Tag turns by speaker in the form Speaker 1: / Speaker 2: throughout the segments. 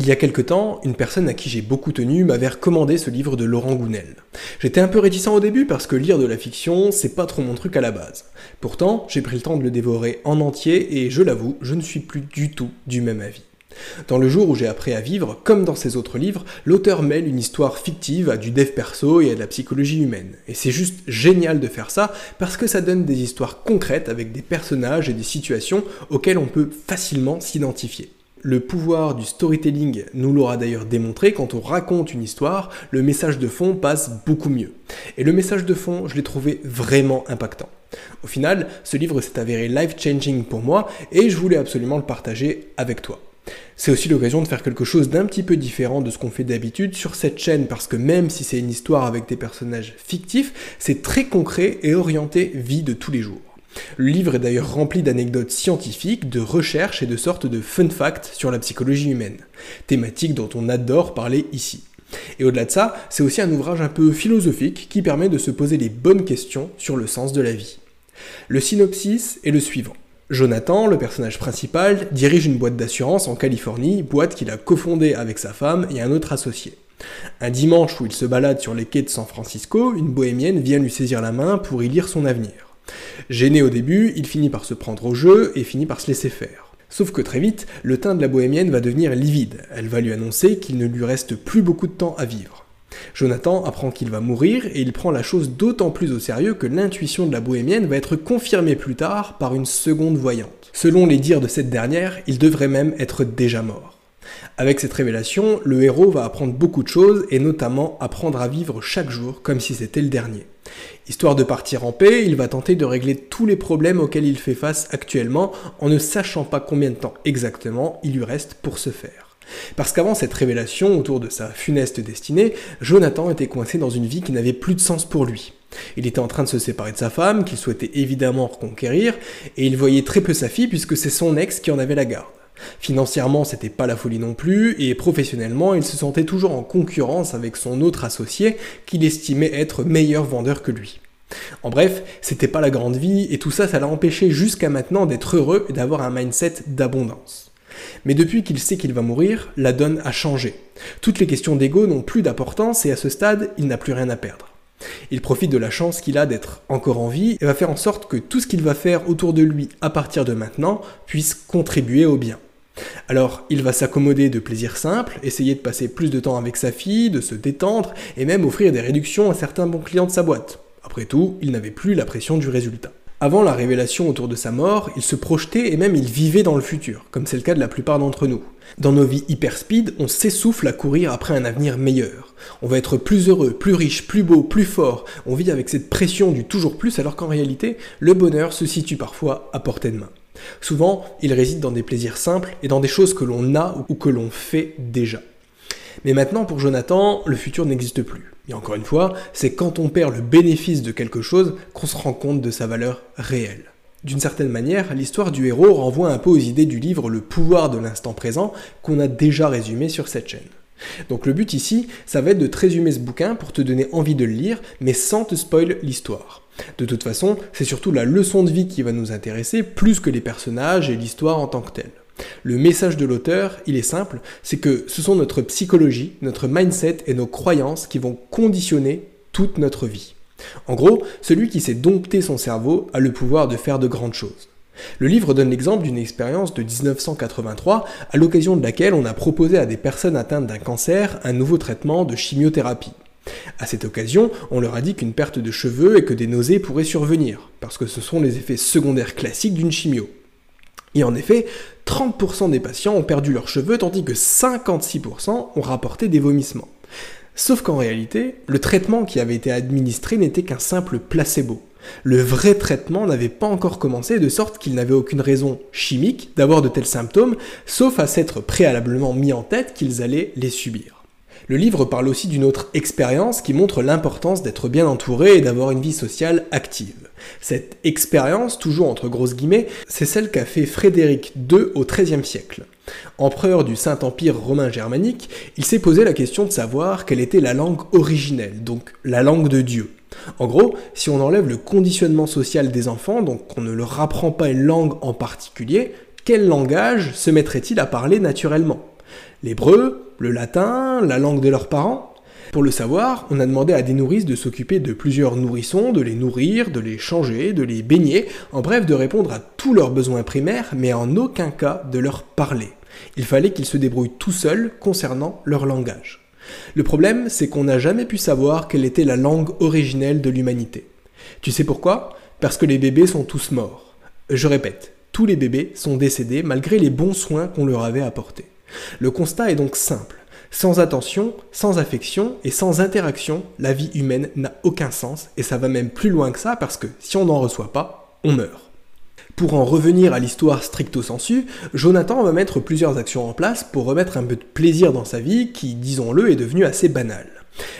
Speaker 1: Il y a quelque temps, une personne à qui j'ai beaucoup tenu m'avait recommandé ce livre de Laurent Gounel. J'étais un peu réticent au début parce que lire de la fiction, c'est pas trop mon truc à la base. Pourtant, j'ai pris le temps de le dévorer en entier et je l'avoue, je ne suis plus du tout du même avis. Dans le jour où j'ai appris à vivre, comme dans ses autres livres, l'auteur mêle une histoire fictive à du dev perso et à de la psychologie humaine. Et c'est juste génial de faire ça parce que ça donne des histoires concrètes avec des personnages et des situations auxquelles on peut facilement s'identifier. Le pouvoir du storytelling nous l'aura d'ailleurs démontré, quand on raconte une histoire, le message de fond passe beaucoup mieux. Et le message de fond, je l'ai trouvé vraiment impactant. Au final, ce livre s'est avéré life-changing pour moi et je voulais absolument le partager avec toi. C'est aussi l'occasion de faire quelque chose d'un petit peu différent de ce qu'on fait d'habitude sur cette chaîne parce que même si c'est une histoire avec des personnages fictifs, c'est très concret et orienté vie de tous les jours. Le livre est d'ailleurs rempli d'anecdotes scientifiques, de recherches et de sortes de fun facts sur la psychologie humaine, thématique dont on adore parler ici. Et au-delà de ça, c'est aussi un ouvrage un peu philosophique qui permet de se poser les bonnes questions sur le sens de la vie. Le synopsis est le suivant. Jonathan, le personnage principal, dirige une boîte d'assurance en Californie, boîte qu'il a cofondée avec sa femme et un autre associé. Un dimanche où il se balade sur les quais de San Francisco, une bohémienne vient lui saisir la main pour y lire son avenir. Gêné au début, il finit par se prendre au jeu et finit par se laisser faire. Sauf que très vite, le teint de la bohémienne va devenir livide. Elle va lui annoncer qu'il ne lui reste plus beaucoup de temps à vivre. Jonathan apprend qu'il va mourir et il prend la chose d'autant plus au sérieux que l'intuition de la bohémienne va être confirmée plus tard par une seconde voyante. Selon les dires de cette dernière, il devrait même être déjà mort. Avec cette révélation, le héros va apprendre beaucoup de choses et notamment apprendre à vivre chaque jour comme si c'était le dernier. Histoire de partir en paix, il va tenter de régler tous les problèmes auxquels il fait face actuellement en ne sachant pas combien de temps exactement il lui reste pour se faire. Parce qu'avant cette révélation autour de sa funeste destinée, Jonathan était coincé dans une vie qui n'avait plus de sens pour lui. Il était en train de se séparer de sa femme, qu'il souhaitait évidemment reconquérir, et il voyait très peu sa fille puisque c'est son ex qui en avait la garde. Financièrement, c'était pas la folie non plus, et professionnellement, il se sentait toujours en concurrence avec son autre associé, qu'il estimait être meilleur vendeur que lui. En bref, c'était pas la grande vie, et tout ça, ça l'a empêché jusqu'à maintenant d'être heureux et d'avoir un mindset d'abondance. Mais depuis qu'il sait qu'il va mourir, la donne a changé. Toutes les questions d'ego n'ont plus d'importance et à ce stade, il n'a plus rien à perdre. Il profite de la chance qu'il a d'être encore en vie et va faire en sorte que tout ce qu'il va faire autour de lui à partir de maintenant puisse contribuer au bien. Alors, il va s'accommoder de plaisirs simples, essayer de passer plus de temps avec sa fille, de se détendre, et même offrir des réductions à certains bons clients de sa boîte. Après tout, il n'avait plus la pression du résultat. Avant la révélation autour de sa mort, il se projetait et même il vivait dans le futur, comme c'est le cas de la plupart d'entre nous. Dans nos vies hyper speed, on s'essouffle à courir après un avenir meilleur. On va être plus heureux, plus riche, plus beau, plus fort. On vit avec cette pression du toujours plus alors qu'en réalité, le bonheur se situe parfois à portée de main. Souvent, il réside dans des plaisirs simples et dans des choses que l'on a ou que l'on fait déjà. Mais maintenant, pour Jonathan, le futur n'existe plus. Et encore une fois, c'est quand on perd le bénéfice de quelque chose qu'on se rend compte de sa valeur réelle. D'une certaine manière, l'histoire du héros renvoie un peu aux idées du livre Le pouvoir de l'instant présent qu'on a déjà résumé sur cette chaîne. Donc le but ici, ça va être de te résumer ce bouquin pour te donner envie de le lire, mais sans te spoil l'histoire. De toute façon, c'est surtout la leçon de vie qui va nous intéresser, plus que les personnages et l'histoire en tant que telle. Le message de l'auteur, il est simple, c'est que ce sont notre psychologie, notre mindset et nos croyances qui vont conditionner toute notre vie. En gros, celui qui sait dompter son cerveau a le pouvoir de faire de grandes choses. Le livre donne l'exemple d'une expérience de 1983 à l'occasion de laquelle on a proposé à des personnes atteintes d'un cancer un nouveau traitement de chimiothérapie. À cette occasion, on leur a dit qu'une perte de cheveux et que des nausées pourraient survenir, parce que ce sont les effets secondaires classiques d'une chimio. Et en effet, 30% des patients ont perdu leurs cheveux, tandis que 56% ont rapporté des vomissements. Sauf qu'en réalité, le traitement qui avait été administré n'était qu'un simple placebo. Le vrai traitement n'avait pas encore commencé, de sorte qu'il n'avait aucune raison chimique d'avoir de tels symptômes, sauf à s'être préalablement mis en tête qu'ils allaient les subir. Le livre parle aussi d'une autre expérience qui montre l'importance d'être bien entouré et d'avoir une vie sociale active. Cette expérience, toujours entre grosses guillemets, c'est celle qu'a fait Frédéric II au XIIIe siècle. Empereur du Saint-Empire romain germanique, il s'est posé la question de savoir quelle était la langue originelle, donc la langue de Dieu. En gros, si on enlève le conditionnement social des enfants, donc on ne leur apprend pas une langue en particulier, quel langage se mettrait-il à parler naturellement? L'hébreu, le latin, la langue de leurs parents? Pour le savoir, on a demandé à des nourrices de s'occuper de plusieurs nourrissons, de les nourrir, de les changer, de les baigner, en bref de répondre à tous leurs besoins primaires, mais en aucun cas de leur parler. Il fallait qu'ils se débrouillent tout seuls concernant leur langage. Le problème, c'est qu'on n'a jamais pu savoir quelle était la langue originelle de l'humanité. Tu sais pourquoi? Parce que les bébés sont tous morts. Je répète, tous les bébés sont décédés malgré les bons soins qu'on leur avait apportés. Le constat est donc simple. Sans attention, sans affection et sans interaction, la vie humaine n'a aucun sens et ça va même plus loin que ça parce que si on n'en reçoit pas, on meurt. Pour en revenir à l'histoire stricto sensu, Jonathan va mettre plusieurs actions en place pour remettre un peu de plaisir dans sa vie qui, disons-le, est devenue assez banale.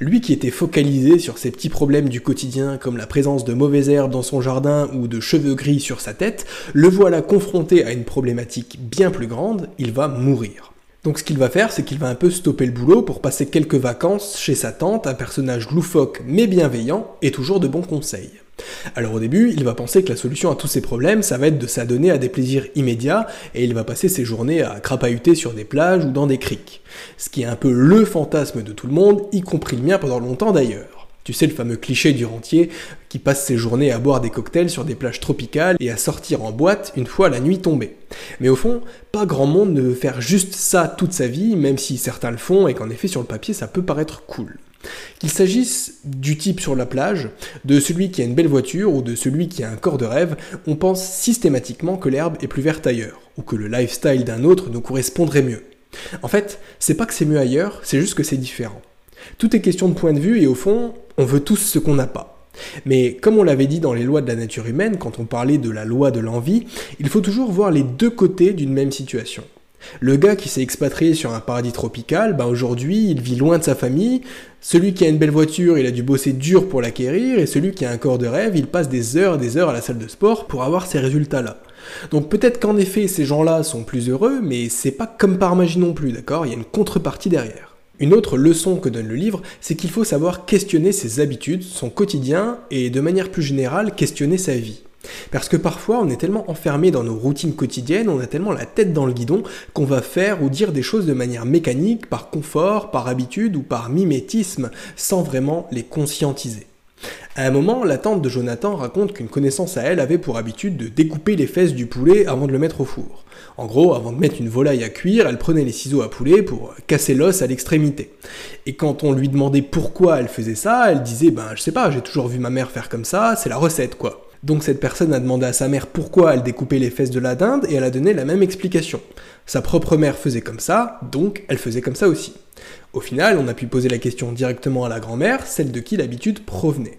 Speaker 1: Lui qui était focalisé sur ses petits problèmes du quotidien comme la présence de mauvaises herbes dans son jardin ou de cheveux gris sur sa tête, le voilà confronté à une problématique bien plus grande, il va mourir. Donc ce qu'il va faire, c'est qu'il va un peu stopper le boulot pour passer quelques vacances chez sa tante, un personnage loufoque mais bienveillant et toujours de bons conseils. Alors au début, il va penser que la solution à tous ces problèmes, ça va être de s'adonner à des plaisirs immédiats, et il va passer ses journées à crapahuter sur des plages ou dans des criques. Ce qui est un peu le fantasme de tout le monde, y compris le mien pendant longtemps d'ailleurs. Tu sais le fameux cliché du rentier qui passe ses journées à boire des cocktails sur des plages tropicales et à sortir en boîte une fois la nuit tombée. Mais au fond, pas grand monde ne veut faire juste ça toute sa vie, même si certains le font et qu'en effet sur le papier ça peut paraître cool. Qu'il s'agisse du type sur la plage, de celui qui a une belle voiture ou de celui qui a un corps de rêve, on pense systématiquement que l'herbe est plus verte ailleurs, ou que le lifestyle d'un autre nous correspondrait mieux. En fait, c'est pas que c'est mieux ailleurs, c'est juste que c'est différent. Tout est question de point de vue et au fond, on veut tous ce qu'on n'a pas. Mais comme on l'avait dit dans les lois de la nature humaine, quand on parlait de la loi de l'envie, il faut toujours voir les deux côtés d'une même situation. Le gars qui s'est expatrié sur un paradis tropical, bah aujourd'hui il vit loin de sa famille, celui qui a une belle voiture, il a dû bosser dur pour l'acquérir, et celui qui a un corps de rêve, il passe des heures et des heures à la salle de sport pour avoir ces résultats-là. Donc peut-être qu'en effet ces gens-là sont plus heureux, mais c'est pas comme par magie non plus, d'accord? Il y a une contrepartie derrière. Une autre leçon que donne le livre, c'est qu'il faut savoir questionner ses habitudes, son quotidien, et de manière plus générale, questionner sa vie. Parce que parfois, on est tellement enfermé dans nos routines quotidiennes, on a tellement la tête dans le guidon qu'on va faire ou dire des choses de manière mécanique, par confort, par habitude ou par mimétisme, sans vraiment les conscientiser. À un moment, la tante de Jonathan raconte qu'une connaissance à elle avait pour habitude de découper les fesses du poulet avant de le mettre au four. En gros, avant de mettre une volaille à cuire, elle prenait les ciseaux à poulet pour casser l'os à l'extrémité. Et quand on lui demandait pourquoi elle faisait ça, elle disait Ben, je sais pas, j'ai toujours vu ma mère faire comme ça, c'est la recette quoi. Donc cette personne a demandé à sa mère pourquoi elle découpait les fesses de la dinde et elle a donné la même explication. Sa propre mère faisait comme ça, donc elle faisait comme ça aussi. Au final, on a pu poser la question directement à la grand-mère, celle de qui l'habitude provenait.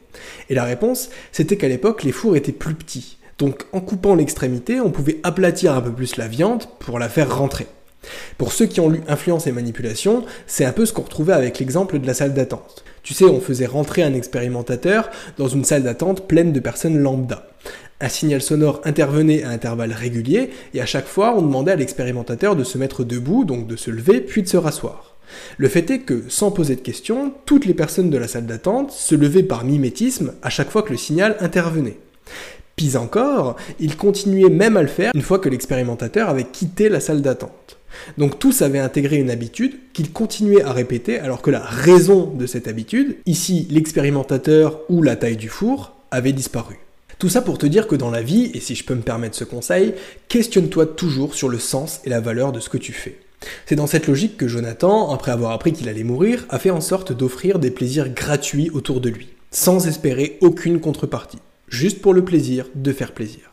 Speaker 1: Et la réponse, c'était qu'à l'époque, les fours étaient plus petits. Donc en coupant l'extrémité, on pouvait aplatir un peu plus la viande pour la faire rentrer. Pour ceux qui ont lu Influence et Manipulation, c'est un peu ce qu'on retrouvait avec l'exemple de la salle d'attente. Tu sais, on faisait rentrer un expérimentateur dans une salle d'attente pleine de personnes lambda. Un signal sonore intervenait à intervalles réguliers et à chaque fois on demandait à l'expérimentateur de se mettre debout, donc de se lever puis de se rasseoir. Le fait est que, sans poser de questions, toutes les personnes de la salle d'attente se levaient par mimétisme à chaque fois que le signal intervenait. Pis encore, ils continuaient même à le faire une fois que l'expérimentateur avait quitté la salle d'attente. Donc tous avaient intégré une habitude qu'ils continuaient à répéter alors que la raison de cette habitude, ici l'expérimentateur ou la taille du four, avait disparu. Tout ça pour te dire que dans la vie, et si je peux me permettre ce conseil, questionne-toi toujours sur le sens et la valeur de ce que tu fais. C'est dans cette logique que Jonathan, après avoir appris qu'il allait mourir, a fait en sorte d'offrir des plaisirs gratuits autour de lui, sans espérer aucune contrepartie, juste pour le plaisir de faire plaisir.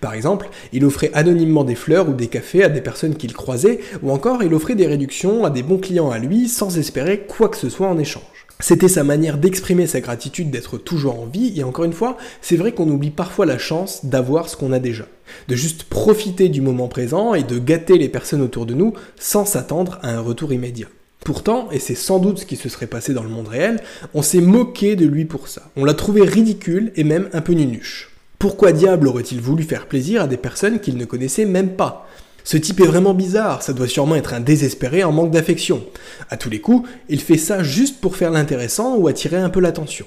Speaker 1: Par exemple, il offrait anonymement des fleurs ou des cafés à des personnes qu'il croisait, ou encore il offrait des réductions à des bons clients à lui sans espérer quoi que ce soit en échange. C'était sa manière d'exprimer sa gratitude d'être toujours en vie, et encore une fois, c'est vrai qu'on oublie parfois la chance d'avoir ce qu'on a déjà. De juste profiter du moment présent et de gâter les personnes autour de nous sans s'attendre à un retour immédiat. Pourtant, et c'est sans doute ce qui se serait passé dans le monde réel, on s'est moqué de lui pour ça. On l'a trouvé ridicule et même un peu nunuche. Pourquoi diable aurait-il voulu faire plaisir à des personnes qu'il ne connaissait même pas? Ce type est vraiment bizarre, ça doit sûrement être un désespéré en manque d'affection. À tous les coups, il fait ça juste pour faire l'intéressant ou attirer un peu l'attention.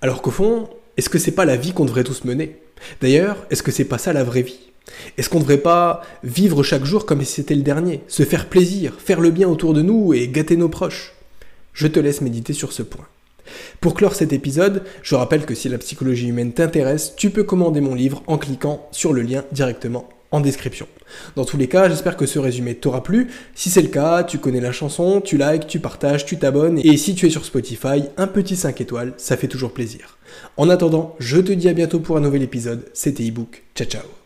Speaker 1: Alors qu'au fond, est-ce que c'est pas la vie qu'on devrait tous mener? D'ailleurs, est-ce que c'est pas ça la vraie vie? Est-ce qu'on devrait pas vivre chaque jour comme si c'était le dernier, se faire plaisir, faire le bien autour de nous et gâter nos proches? Je te laisse méditer sur ce point. Pour clore cet épisode, je rappelle que si la psychologie humaine t'intéresse, tu peux commander mon livre en cliquant sur le lien directement en description. Dans tous les cas, j'espère que ce résumé t'aura plu. Si c'est le cas, tu connais la chanson, tu likes, tu partages, tu t'abonnes, et si tu es sur Spotify, un petit 5 étoiles, ça fait toujours plaisir. En attendant, je te dis à bientôt pour un nouvel épisode, c'était ebook, ciao ciao